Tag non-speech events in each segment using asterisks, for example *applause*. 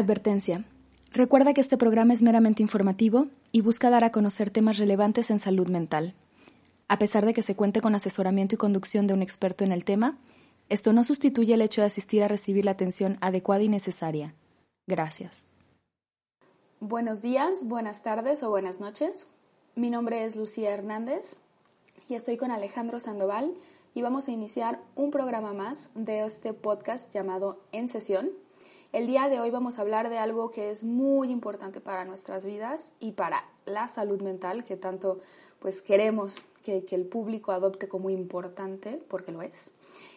Advertencia. Recuerda que este programa es meramente informativo y busca dar a conocer temas relevantes en salud mental. A pesar de que se cuente con asesoramiento y conducción de un experto en el tema, esto no sustituye el hecho de asistir a recibir la atención adecuada y necesaria. Gracias. Buenos días, buenas tardes o buenas noches. Mi nombre es Lucía Hernández y estoy con Alejandro Sandoval y vamos a iniciar un programa más de este podcast llamado En Sesión el día de hoy vamos a hablar de algo que es muy importante para nuestras vidas y para la salud mental que tanto pues queremos que, el público adopte como importante, porque lo es.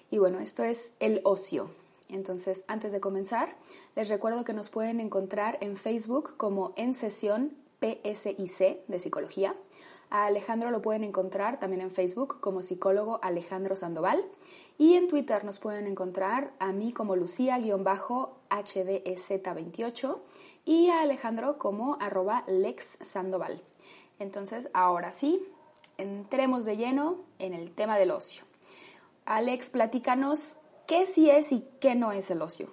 Y bueno, esto es el ocio. Entonces, antes de comenzar, les recuerdo que nos pueden encontrar en Facebook como en sesión PSIC de psicología. A Alejandro lo pueden encontrar también en Facebook como psicólogo Alejandro Sandoval. Y en Twitter nos pueden encontrar a mí como Lucía-HDZ28 y a Alejandro como arroba Lex Sandoval. Entonces, ahora sí, entremos de lleno en el tema del ocio. Alex, platícanos qué sí es y qué no es el ocio.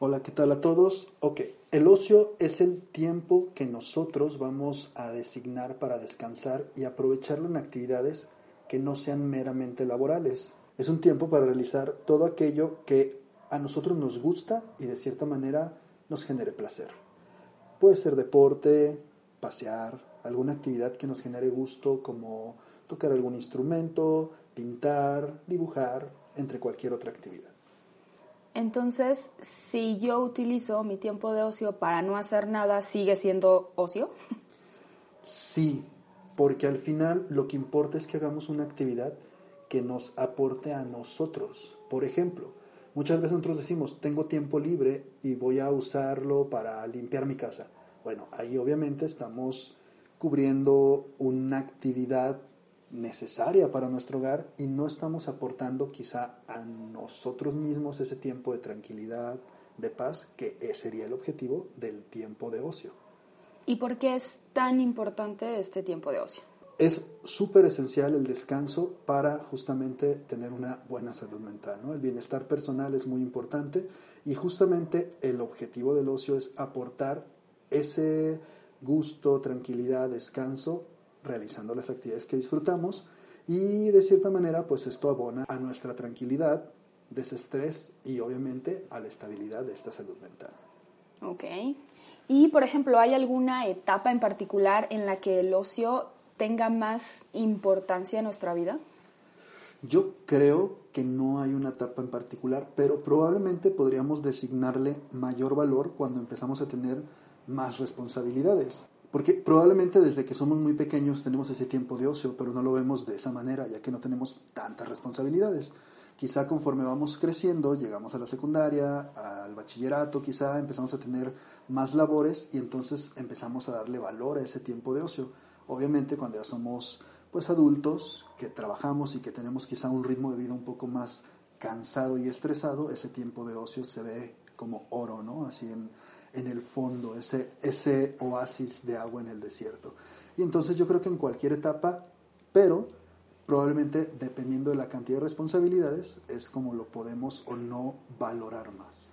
Hola, ¿qué tal a todos? Ok, el ocio es el tiempo que nosotros vamos a designar para descansar y aprovecharlo en actividades que no sean meramente laborales. Es un tiempo para realizar todo aquello que a nosotros nos gusta y de cierta manera nos genere placer. Puede ser deporte, pasear, alguna actividad que nos genere gusto como tocar algún instrumento, pintar, dibujar, entre cualquier otra actividad. Entonces, si yo utilizo mi tiempo de ocio para no hacer nada, ¿sigue siendo ocio? Sí, porque al final lo que importa es que hagamos una actividad que nos aporte a nosotros. Por ejemplo, muchas veces nosotros decimos, tengo tiempo libre y voy a usarlo para limpiar mi casa. Bueno, ahí obviamente estamos cubriendo una actividad necesaria para nuestro hogar y no estamos aportando quizá a nosotros mismos ese tiempo de tranquilidad, de paz, que sería el objetivo del tiempo de ocio. ¿Y por qué es tan importante este tiempo de ocio? es súper esencial el descanso para justamente tener una buena salud mental. ¿no? El bienestar personal es muy importante y justamente el objetivo del ocio es aportar ese gusto, tranquilidad, descanso realizando las actividades que disfrutamos y de cierta manera pues esto abona a nuestra tranquilidad, desestrés y obviamente a la estabilidad de esta salud mental. Ok. Y por ejemplo, ¿hay alguna etapa en particular en la que el ocio tenga más importancia en nuestra vida? Yo creo que no hay una etapa en particular, pero probablemente podríamos designarle mayor valor cuando empezamos a tener más responsabilidades. Porque probablemente desde que somos muy pequeños tenemos ese tiempo de ocio, pero no lo vemos de esa manera, ya que no tenemos tantas responsabilidades. Quizá conforme vamos creciendo, llegamos a la secundaria, al bachillerato, quizá empezamos a tener más labores y entonces empezamos a darle valor a ese tiempo de ocio. Obviamente cuando ya somos pues adultos, que trabajamos y que tenemos quizá un ritmo de vida un poco más cansado y estresado, ese tiempo de ocio se ve como oro, ¿no? Así en, en el fondo, ese, ese oasis de agua en el desierto. Y entonces yo creo que en cualquier etapa, pero probablemente dependiendo de la cantidad de responsabilidades, es como lo podemos o no valorar más.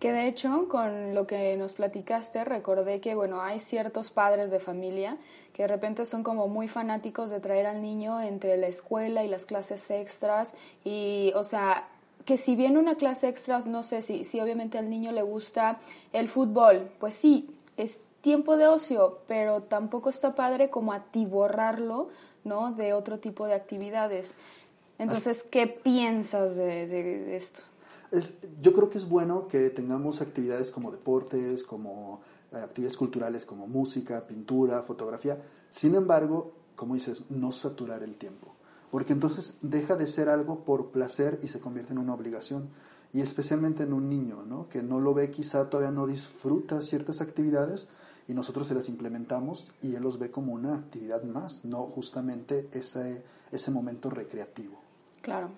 Que de hecho, con lo que nos platicaste, recordé que, bueno, hay ciertos padres de familia que de repente son como muy fanáticos de traer al niño entre la escuela y las clases extras y, o sea, que si bien una clase extras, no sé si, si obviamente al niño le gusta el fútbol, pues sí, es tiempo de ocio, pero tampoco está padre como atiborrarlo, ¿no? De otro tipo de actividades. Entonces, ¿qué piensas de, de esto? Es, yo creo que es bueno que tengamos actividades como deportes, como eh, actividades culturales como música, pintura, fotografía. Sin embargo, como dices, no saturar el tiempo. Porque entonces deja de ser algo por placer y se convierte en una obligación. y especialmente en un niño, ¿no? que no lo ve quizá todavía no disfruta ciertas actividades y nosotros se las implementamos y él los ve como una actividad más, no justamente ese, ese momento recreativo. Claro.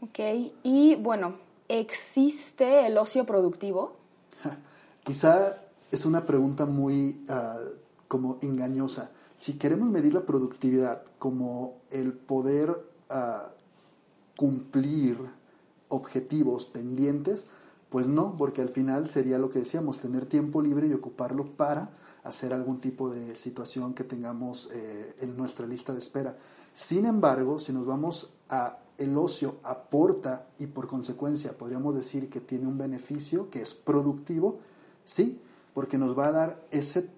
Ok, y bueno, ¿existe el ocio productivo? *laughs* quizá es una pregunta muy ah, como engañosa. Si queremos medir la productividad como el poder ah, cumplir objetivos pendientes, pues no, porque al final sería lo que decíamos, tener tiempo libre y ocuparlo para hacer algún tipo de situación que tengamos eh, en nuestra lista de espera. Sin embargo, si nos vamos a el ocio aporta y por consecuencia podríamos decir que tiene un beneficio que es productivo, sí, porque nos va a dar ese,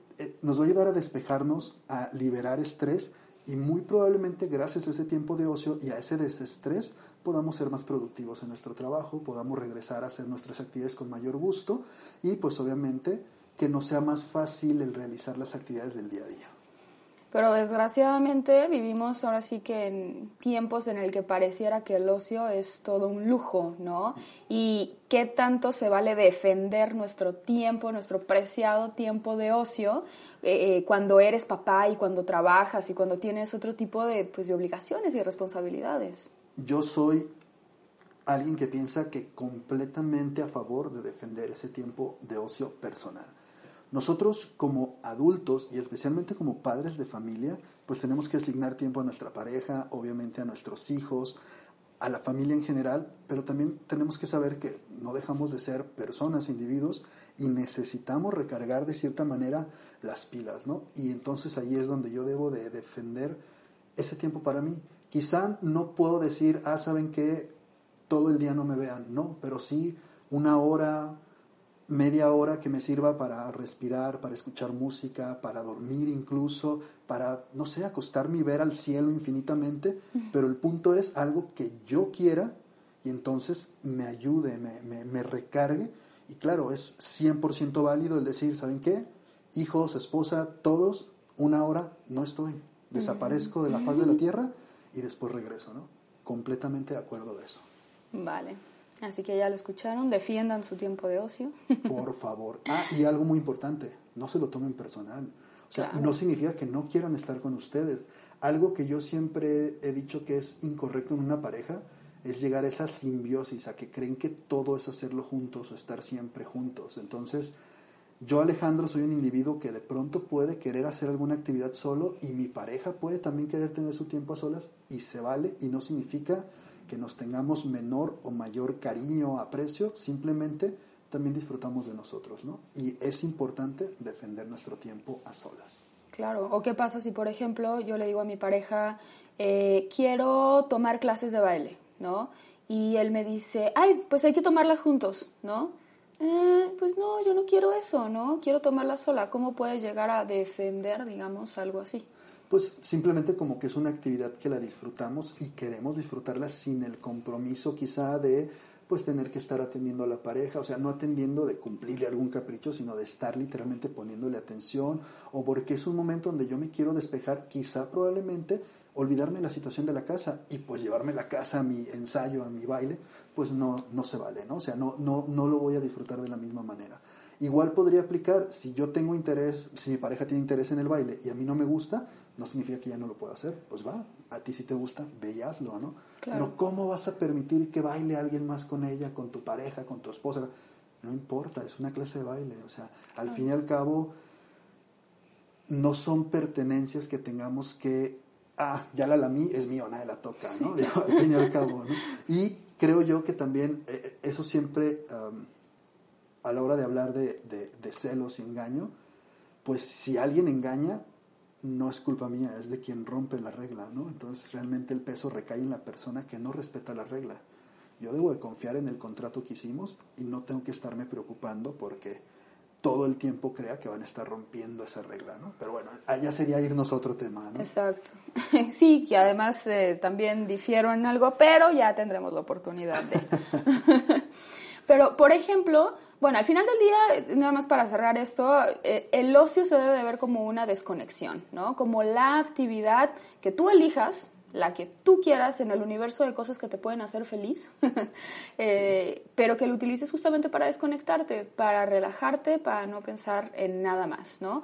nos va a ayudar a despejarnos, a liberar estrés y muy probablemente gracias a ese tiempo de ocio y a ese desestrés podamos ser más productivos en nuestro trabajo, podamos regresar a hacer nuestras actividades con mayor gusto y pues obviamente que nos sea más fácil el realizar las actividades del día a día. Pero desgraciadamente vivimos ahora sí que en tiempos en el que pareciera que el ocio es todo un lujo, ¿no? Y qué tanto se vale defender nuestro tiempo, nuestro preciado tiempo de ocio eh, eh, cuando eres papá y cuando trabajas y cuando tienes otro tipo de, pues, de obligaciones y responsabilidades yo soy alguien que piensa que completamente a favor de defender ese tiempo de ocio personal. Nosotros como adultos y especialmente como padres de familia, pues tenemos que asignar tiempo a nuestra pareja, obviamente a nuestros hijos, a la familia en general, pero también tenemos que saber que no dejamos de ser personas, individuos, y necesitamos recargar de cierta manera las pilas, ¿no? Y entonces ahí es donde yo debo de defender ese tiempo para mí. Quizá no puedo decir, ah, ¿saben qué? Todo el día no me vean, no, pero sí una hora, media hora que me sirva para respirar, para escuchar música, para dormir incluso, para, no sé, acostarme y ver al cielo infinitamente, pero el punto es algo que yo quiera y entonces me ayude, me, me, me recargue. Y claro, es 100% válido el decir, ¿saben qué? Hijos, esposa, todos, una hora no estoy, desaparezco de la faz de la tierra y después regreso, ¿no? Completamente de acuerdo de eso. Vale. Así que ya lo escucharon, defiendan su tiempo de ocio. *laughs* Por favor. Ah, y algo muy importante, no se lo tomen personal. O sea, no significa que no quieran estar con ustedes. Algo que yo siempre he dicho que es incorrecto en una pareja es llegar a esa simbiosis, a que creen que todo es hacerlo juntos o estar siempre juntos. Entonces, yo, Alejandro, soy un individuo que de pronto puede querer hacer alguna actividad solo y mi pareja puede también querer tener su tiempo a solas y se vale y no significa que nos tengamos menor o mayor cariño o aprecio, simplemente también disfrutamos de nosotros, ¿no? Y es importante defender nuestro tiempo a solas. Claro, o qué pasa si, por ejemplo, yo le digo a mi pareja, eh, quiero tomar clases de baile, ¿no? Y él me dice, ay, pues hay que tomarlas juntos, ¿no? Eh, pues no, yo no quiero eso, ¿no? Quiero tomarla sola. ¿Cómo puedes llegar a defender, digamos, algo así? Pues simplemente como que es una actividad que la disfrutamos y queremos disfrutarla sin el compromiso quizá de pues tener que estar atendiendo a la pareja, o sea, no atendiendo de cumplirle algún capricho, sino de estar literalmente poniéndole atención, o porque es un momento donde yo me quiero despejar, quizá probablemente olvidarme la situación de la casa y pues llevarme la casa a mi ensayo, a mi baile, pues no, no se vale, ¿no? O sea, no, no, no lo voy a disfrutar de la misma manera. Igual podría aplicar, si yo tengo interés, si mi pareja tiene interés en el baile y a mí no me gusta, no significa que ya no lo pueda hacer. Pues va, a ti si te gusta, ve y hazlo, ¿no? Pero ¿cómo vas a permitir que baile alguien más con ella, con tu pareja, con tu esposa? No importa, es una clase de baile. O sea, al fin y al cabo, no son pertenencias que tengamos que ah, ya la lamí, es mío, nadie la toca, ¿no? al fin y al *laughs* cabo, ¿no? Y creo yo que también eh, eh, eso siempre, a la hora de hablar de, de, celos y engaño, pues si alguien engaña, no es culpa mía, es de quien rompe la regla, ¿no? Entonces realmente el peso recae en la persona que no respeta la regla. Yo debo de confiar en el contrato que hicimos y no tengo que estarme preocupando porque todo el tiempo crea que van a estar rompiendo esa regla, ¿no? Pero bueno, allá sería irnos a otro tema, ¿no? Exacto. *laughs* Sí, que además eh, también difiero en algo, pero ya tendremos la oportunidad de... *laughs* pero, por ejemplo, bueno, al final del día, nada más para cerrar esto, eh, el ocio se debe de ver como una desconexión, ¿no? Como la actividad que tú elijas, la que tú quieras en el universo de cosas que te pueden hacer feliz, *laughs* eh, pero que lo utilices justamente para desconectarte, para relajarte, para no pensar en nada más, ¿no?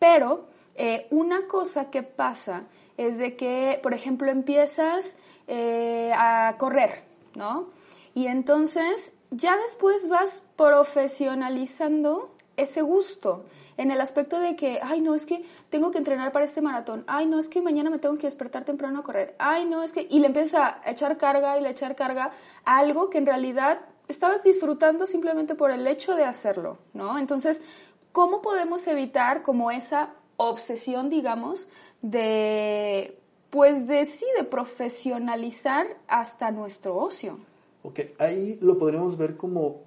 Pero eh, una cosa que pasa es de que, por ejemplo, empiezas a correr, ¿no? Y entonces ya después vas profesionalizando ese gusto en el aspecto de que, ay, no, es que tengo que entrenar para este maratón, ay, no, es que mañana me tengo que despertar temprano a correr, ay, no, es que, y le empieza a echar carga y le echar carga a algo que en realidad estabas disfrutando simplemente por el hecho de hacerlo, ¿no? Entonces, ¿cómo podemos evitar como esa obsesión, digamos, de, pues de sí, de profesionalizar hasta nuestro ocio? Ok, ahí lo podríamos ver como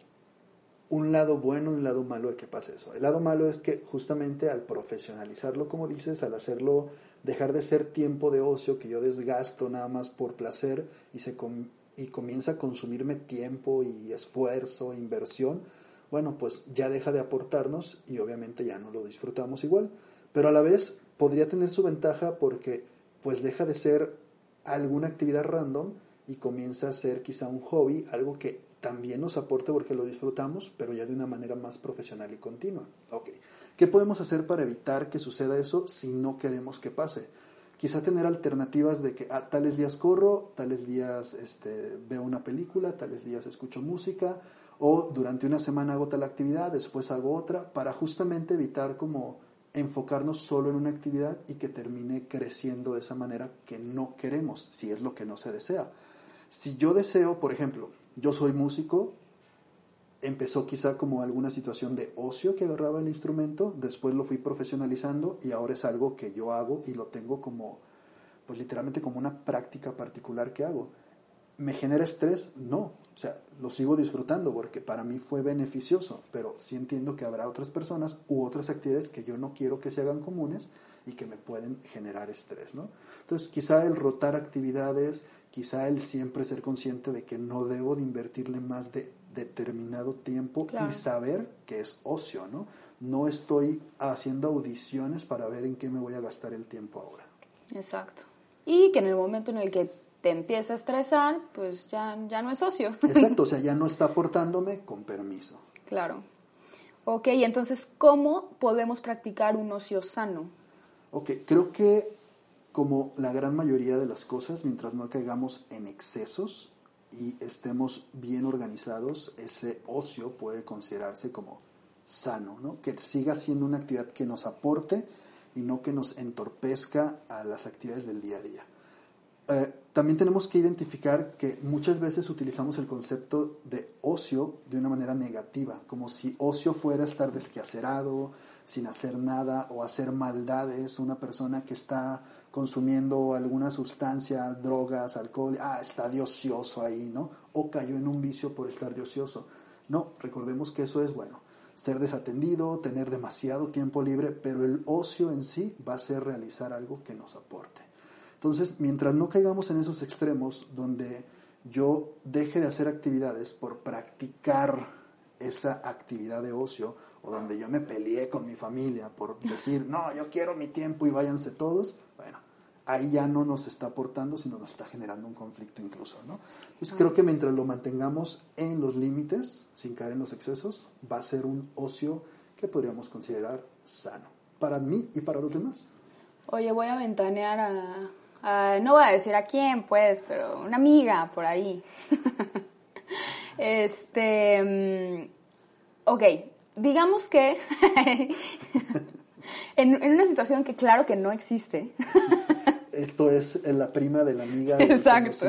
un lado bueno y un lado malo de que pase eso. El lado malo es que justamente al profesionalizarlo, como dices, al hacerlo, dejar de ser tiempo de ocio que yo desgasto nada más por placer y, se y comienza a consumirme tiempo y esfuerzo, inversión, bueno, pues ya deja de aportarnos y obviamente ya no lo disfrutamos igual. Pero a la vez podría tener su ventaja porque pues deja de ser alguna actividad random y comienza a ser quizá un hobby, algo que también nos aporta porque lo disfrutamos, pero ya de una manera más profesional y continua. Ok, ¿qué podemos hacer para evitar que suceda eso si no queremos que pase? Quizá tener alternativas de que ah, tales días corro, tales días este, veo una película, tales días escucho música, o durante una semana hago tal actividad, después hago otra, para justamente evitar como enfocarnos solo en una actividad y que termine creciendo de esa manera que no queremos, si es lo que no se desea. Si yo deseo, por ejemplo, yo soy músico, empezó quizá como alguna situación de ocio que agarraba el instrumento, después lo fui profesionalizando y ahora es algo que yo hago y lo tengo como, pues literalmente como una práctica particular que hago. ¿Me genera estrés? No, o sea, lo sigo disfrutando porque para mí fue beneficioso, pero sí entiendo que habrá otras personas u otras actividades que yo no quiero que se hagan comunes y que me pueden generar estrés, ¿no? Entonces, quizá el rotar actividades, quizá el siempre ser consciente de que no debo de invertirle más de determinado tiempo y saber que es ocio, ¿no? No estoy haciendo audiciones para ver en qué me voy a gastar el tiempo ahora. Exacto. Y que en el momento en el que te empieza a estresar, pues ya, ya no es ocio. *laughs* Exacto, o sea, ya no está aportándome con permiso. Claro. Ok, entonces, ¿cómo podemos practicar un ocio sano? Ok, creo que como la gran mayoría de las cosas, mientras no caigamos en excesos y estemos bien organizados, ese ocio puede considerarse como sano, ¿no? Que siga siendo una actividad que nos aporte y no que nos entorpezca a las actividades del día a día. Eh, también tenemos que identificar que muchas veces utilizamos el concepto de ocio de una manera negativa, como si ocio fuera estar desquacerado, sin hacer nada o hacer maldades, una persona que está consumiendo alguna sustancia, drogas, alcohol, ah, está de ocioso ahí, ¿no? O cayó en un vicio por estar de ocioso. No, recordemos que eso es, bueno, ser desatendido, tener demasiado tiempo libre, pero el ocio en sí va a ser realizar algo que nos aporte. Entonces, mientras no caigamos en esos extremos donde yo deje de hacer actividades por practicar esa actividad de ocio, o donde yo me peleé con mi familia por decir, no, yo quiero mi tiempo y váyanse todos, bueno, ahí ya no nos está aportando, sino nos está generando un conflicto incluso, ¿no? Entonces creo que mientras lo mantengamos en los límites, sin caer en los excesos, va a ser un ocio que podríamos considerar sano, para mí y para los demás. Oye, voy a ventanear a, no voy a decir a quién, pues, pero una amiga por ahí. *laughs* este, mm, ok, digamos que *laughs* en, una situación que claro que no existe. *laughs* Esto es la prima de la amiga. Exacto.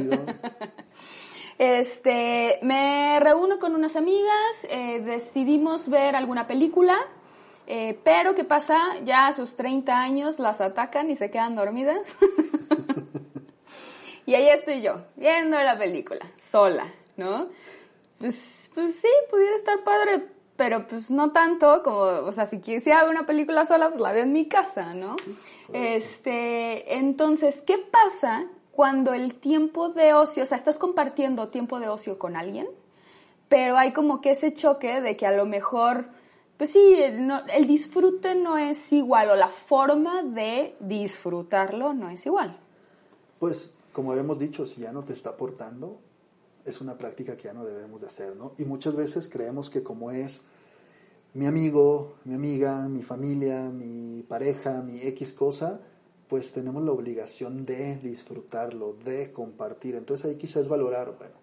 Este, me reúno con unas amigas, eh, decidimos ver alguna película, eh, pero ¿qué pasa? Ya a sus 30 años las atacan y se quedan dormidas. *laughs* y ahí estoy yo, viendo la película, sola, ¿no? Pues, pues sí, pudiera estar padre, pero pues no tanto como, o sea, si quisiera ver una película sola, pues la veo en mi casa, ¿no? este, entonces, ¿qué pasa cuando el tiempo de ocio, o sea, estás compartiendo tiempo de ocio con alguien, pero hay como que ese choque de que a lo mejor, pues sí, el disfrute no es igual o la forma de disfrutarlo no es igual. Pues como habíamos dicho, si ya no te está aportando, es una práctica que ya no debemos de hacer, ¿no? Y muchas veces creemos que como es mi amigo, mi amiga, mi familia, mi pareja, mi X cosa, pues tenemos la obligación de disfrutarlo, de compartir. Entonces ahí quizás valorar, bueno,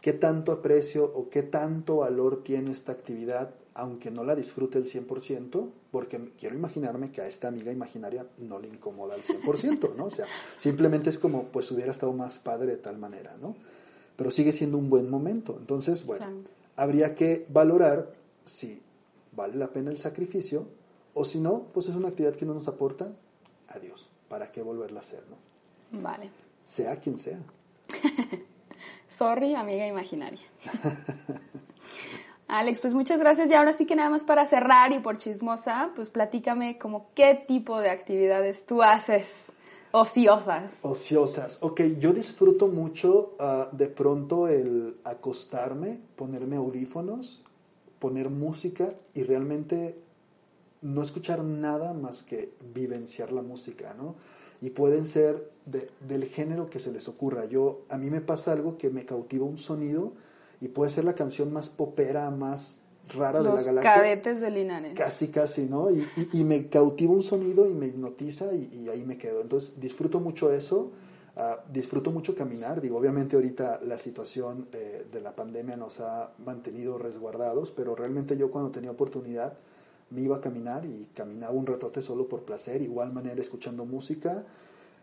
qué tanto aprecio o qué tanto valor tiene esta actividad, aunque no la disfrute el 100%, porque quiero imaginarme que a esta amiga imaginaria no le incomoda al 100%, ¿no? O sea, simplemente es como, pues hubiera estado más padre de tal manera, ¿no? Pero sigue siendo un buen momento. Entonces, bueno, habría que valorar si vale la pena el sacrificio o si no, pues es una actividad que no nos aporta, adiós. ¿Para qué volverla a hacer, no? Vale. Sea quien sea. *laughs* Sorry, amiga imaginaria. *laughs* Alex, pues muchas gracias. Y ahora sí que nada más para cerrar y por chismosa, pues platícame como qué tipo de actividades tú haces ociosas. Ociosas. Ok, yo disfruto mucho ah, de pronto el acostarme, ponerme audífonos, poner música y realmente no escuchar nada más que vivenciar la música, ¿no? Y pueden ser del género que se les ocurra. Yo, a mí me pasa algo que me cautiva un sonido y puede ser la canción más popera, más rara de la galaxia. cadetes de Linares. Casi, casi, ¿no? Y, y, me cautiva un sonido y me hipnotiza y, ahí me quedo. Entonces disfruto mucho eso, ah, disfruto mucho caminar. Digo, obviamente ahorita la situación eh, de la pandemia nos ha mantenido resguardados, pero realmente yo cuando tenía oportunidad me iba a caminar y caminaba un ratote solo por placer, igual manera escuchando música.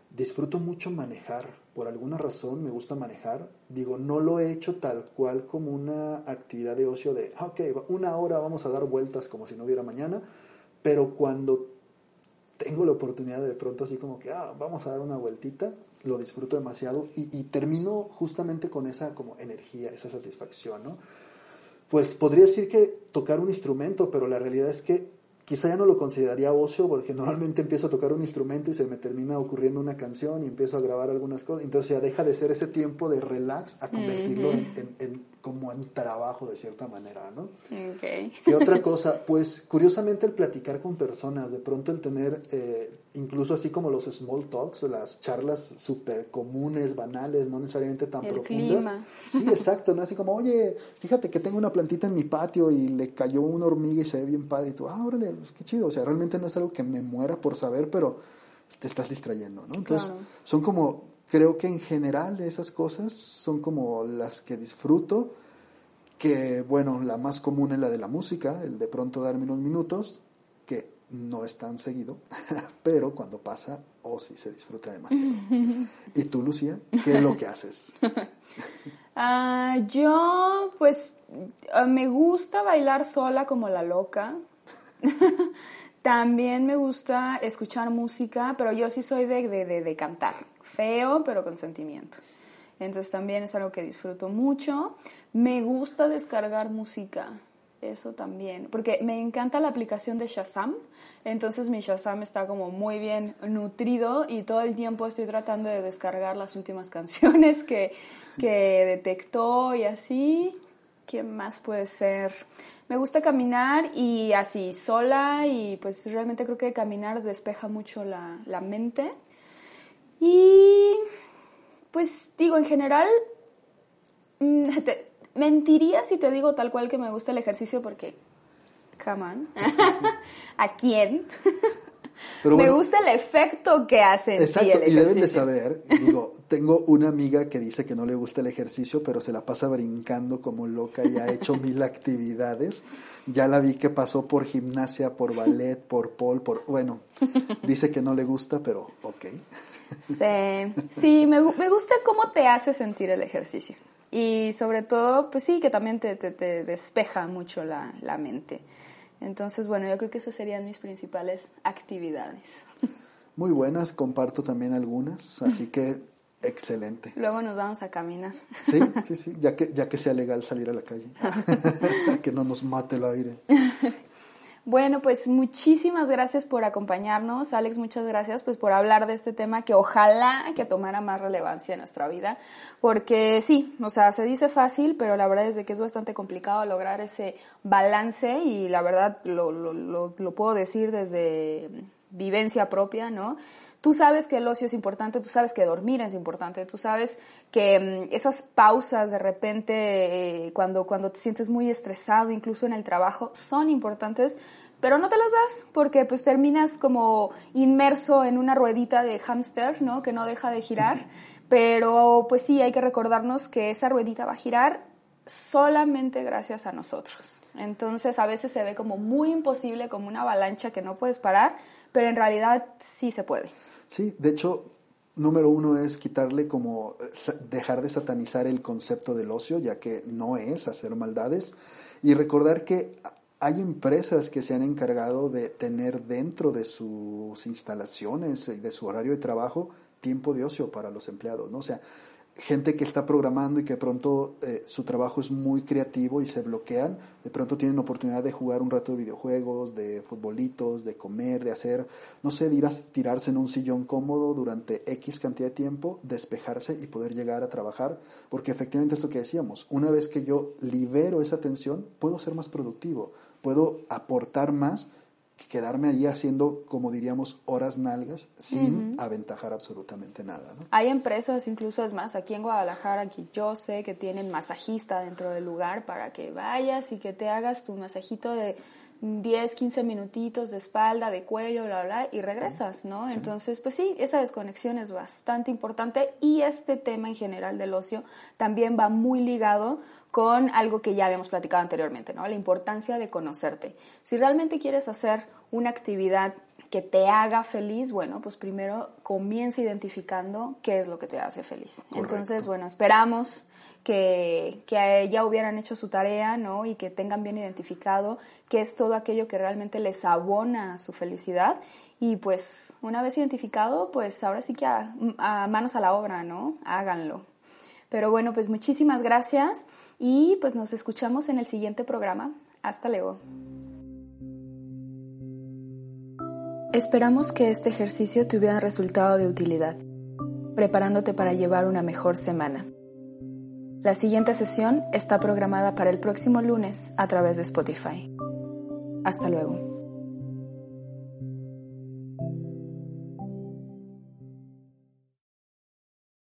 Disfruto mucho manejar, por alguna razón me gusta manejar. Digo, no lo he hecho tal cual como una actividad de ocio de, ah, ok, una hora vamos a dar vueltas como si no hubiera mañana, pero cuando tengo la oportunidad de, pronto así como que, ah, vamos a dar una vueltita, lo disfruto demasiado y, y termino justamente con esa como energía, esa satisfacción, ¿no? pues podría decir que tocar un instrumento, pero la realidad es que quizá ya no lo consideraría ocio porque *laughs* normalmente empiezo a tocar un instrumento y se me termina ocurriendo una canción y empiezo a grabar algunas cosas. Entonces ya deja de ser ese tiempo de relax a convertirlo en, como en trabajo de cierta manera, ¿no? Okay. ¿Qué otra *laughs* cosa? Pues curiosamente el platicar con personas, de pronto el tener, eh, incluso así como los small talks, las charlas súper comunes, banales, no necesariamente tan el profundas. Clima. Sí, exacto, ¿no? Así como, oye, fíjate que tengo una plantita en mi patio y le cayó una hormiga y se ve bien padre y tú, ah, órale, pues, qué chido. O sea, realmente no es algo que me muera por saber, pero te estás distrayendo, ¿no? Entonces, son como Creo que en general esas cosas son como las que disfruto, que bueno, la más común es la de la música, el de pronto darme unos minutos, que no es tan seguido, *laughs* pero cuando pasa, oh sí, se disfruta demasiado. *laughs* ¿Y tú, Lucía, qué es lo que haces? *laughs* Ah, yo, pues, ah, me gusta bailar sola como la loca. También me gusta escuchar música, pero yo sí soy de, de, de, cantar, feo, pero con sentimiento. Entonces también es algo que disfruto mucho. Me gusta descargar música, eso también, porque me encanta la aplicación de Shazam. Entonces mi Shazam está como muy bien nutrido y todo el tiempo estoy tratando de descargar las últimas *laughs* canciones que, que detectó y así. ¿Qué más puede ser? Me gusta caminar y así sola y pues realmente creo que caminar despeja mucho la, la mente. Y pues digo, en general, mm, *laughs* mentiría si te digo tal cual que me gusta el ejercicio porque, come on, *laughs* ¿a quién? me gusta el efecto que hace Exacto, el y deben de saber, digo, tengo una amiga que dice que no le gusta el ejercicio, pero se la pasa brincando como loca y ha hecho *laughs* mil actividades. Ya la vi que pasó por gimnasia, por ballet, por pole, por, bueno, dice que no le gusta, pero ok. Sí, sí, me, me gusta cómo te hace sentir el ejercicio. Y sobre todo, pues sí, que también te, te, te despeja mucho la, la mente. Entonces, bueno, yo creo que esas serían mis principales actividades. Muy buenas, comparto también algunas, así que excelente. Luego nos vamos a caminar. Sí, sí, sí, ya que, ya que sea legal salir a la calle, *laughs* *laughs* que no nos mate el aire. Bueno, pues muchísimas gracias por acompañarnos. Alex, muchas gracias pues por hablar de este tema que ojalá que tomara más relevancia en nuestra vida, porque sí, o sea, se dice fácil, pero la verdad es que es bastante complicado lograr ese balance y la verdad lo, lo, lo, lo puedo decir desde vivencia propia, ¿no? Tú sabes que el ocio es importante, tú sabes que dormir es importante, tú sabes que mm, esas pausas de repente eh, cuando, cuando te sientes muy estresado, incluso en el trabajo, son importantes, pero no te las das porque pues terminas como inmerso en una ruedita de hámster, ¿no? Que no deja de girar, pero pues sí, hay que recordarnos que esa ruedita va a girar solamente gracias a nosotros. Entonces a veces se ve como muy imposible, como una avalancha que no puedes parar, pero en realidad sí se puede. Sí, de hecho, número uno es quitarle como dejar de satanizar el concepto del ocio, ya que no es hacer maldades, y recordar que hay empresas que se han encargado de tener dentro de sus instalaciones y de su horario de trabajo tiempo de ocio para los empleados, ¿no? O sea, gente que está programando y que pronto eh, su trabajo es muy creativo y se bloquean, de pronto tienen oportunidad de jugar un rato de videojuegos, de futbolitos, de comer, de hacer, no sé, de ir a tirarse en un sillón cómodo durante X cantidad de tiempo, despejarse y poder llegar a trabajar, porque efectivamente esto que decíamos, una vez que yo libero esa tensión, puedo ser más productivo, puedo aportar más quedarme allí haciendo, como diríamos, horas nalgas sin aventajar absolutamente nada. ¿no? Hay empresas, incluso es más, aquí en Guadalajara, aquí yo sé que tienen masajista dentro del lugar para que vayas y que te hagas tu masajito de 10, 15 minutitos de espalda, de cuello, bla, bla, y regresas, ¿no? Entonces, pues sí, esa desconexión es bastante importante y este tema en general del ocio también va muy ligado con algo que ya habíamos platicado anteriormente, ¿no? La importancia de conocerte. Si realmente quieres hacer una actividad que te haga feliz, bueno, pues primero comienza identificando qué es lo que te hace feliz. Entonces, bueno, esperamos que, que ya hubieran hecho su tarea, ¿no? Y que tengan bien identificado qué es todo aquello que realmente les abona su felicidad. Y pues, una vez identificado, pues ahora sí que a manos a la obra, ¿no? Háganlo. Pero bueno, pues muchísimas gracias y pues nos escuchamos en el siguiente programa. Hasta luego. Esperamos que este ejercicio te hubiera resultado de utilidad, preparándote para llevar una mejor semana. La siguiente sesión está programada para el próximo lunes a través de Spotify. Hasta luego.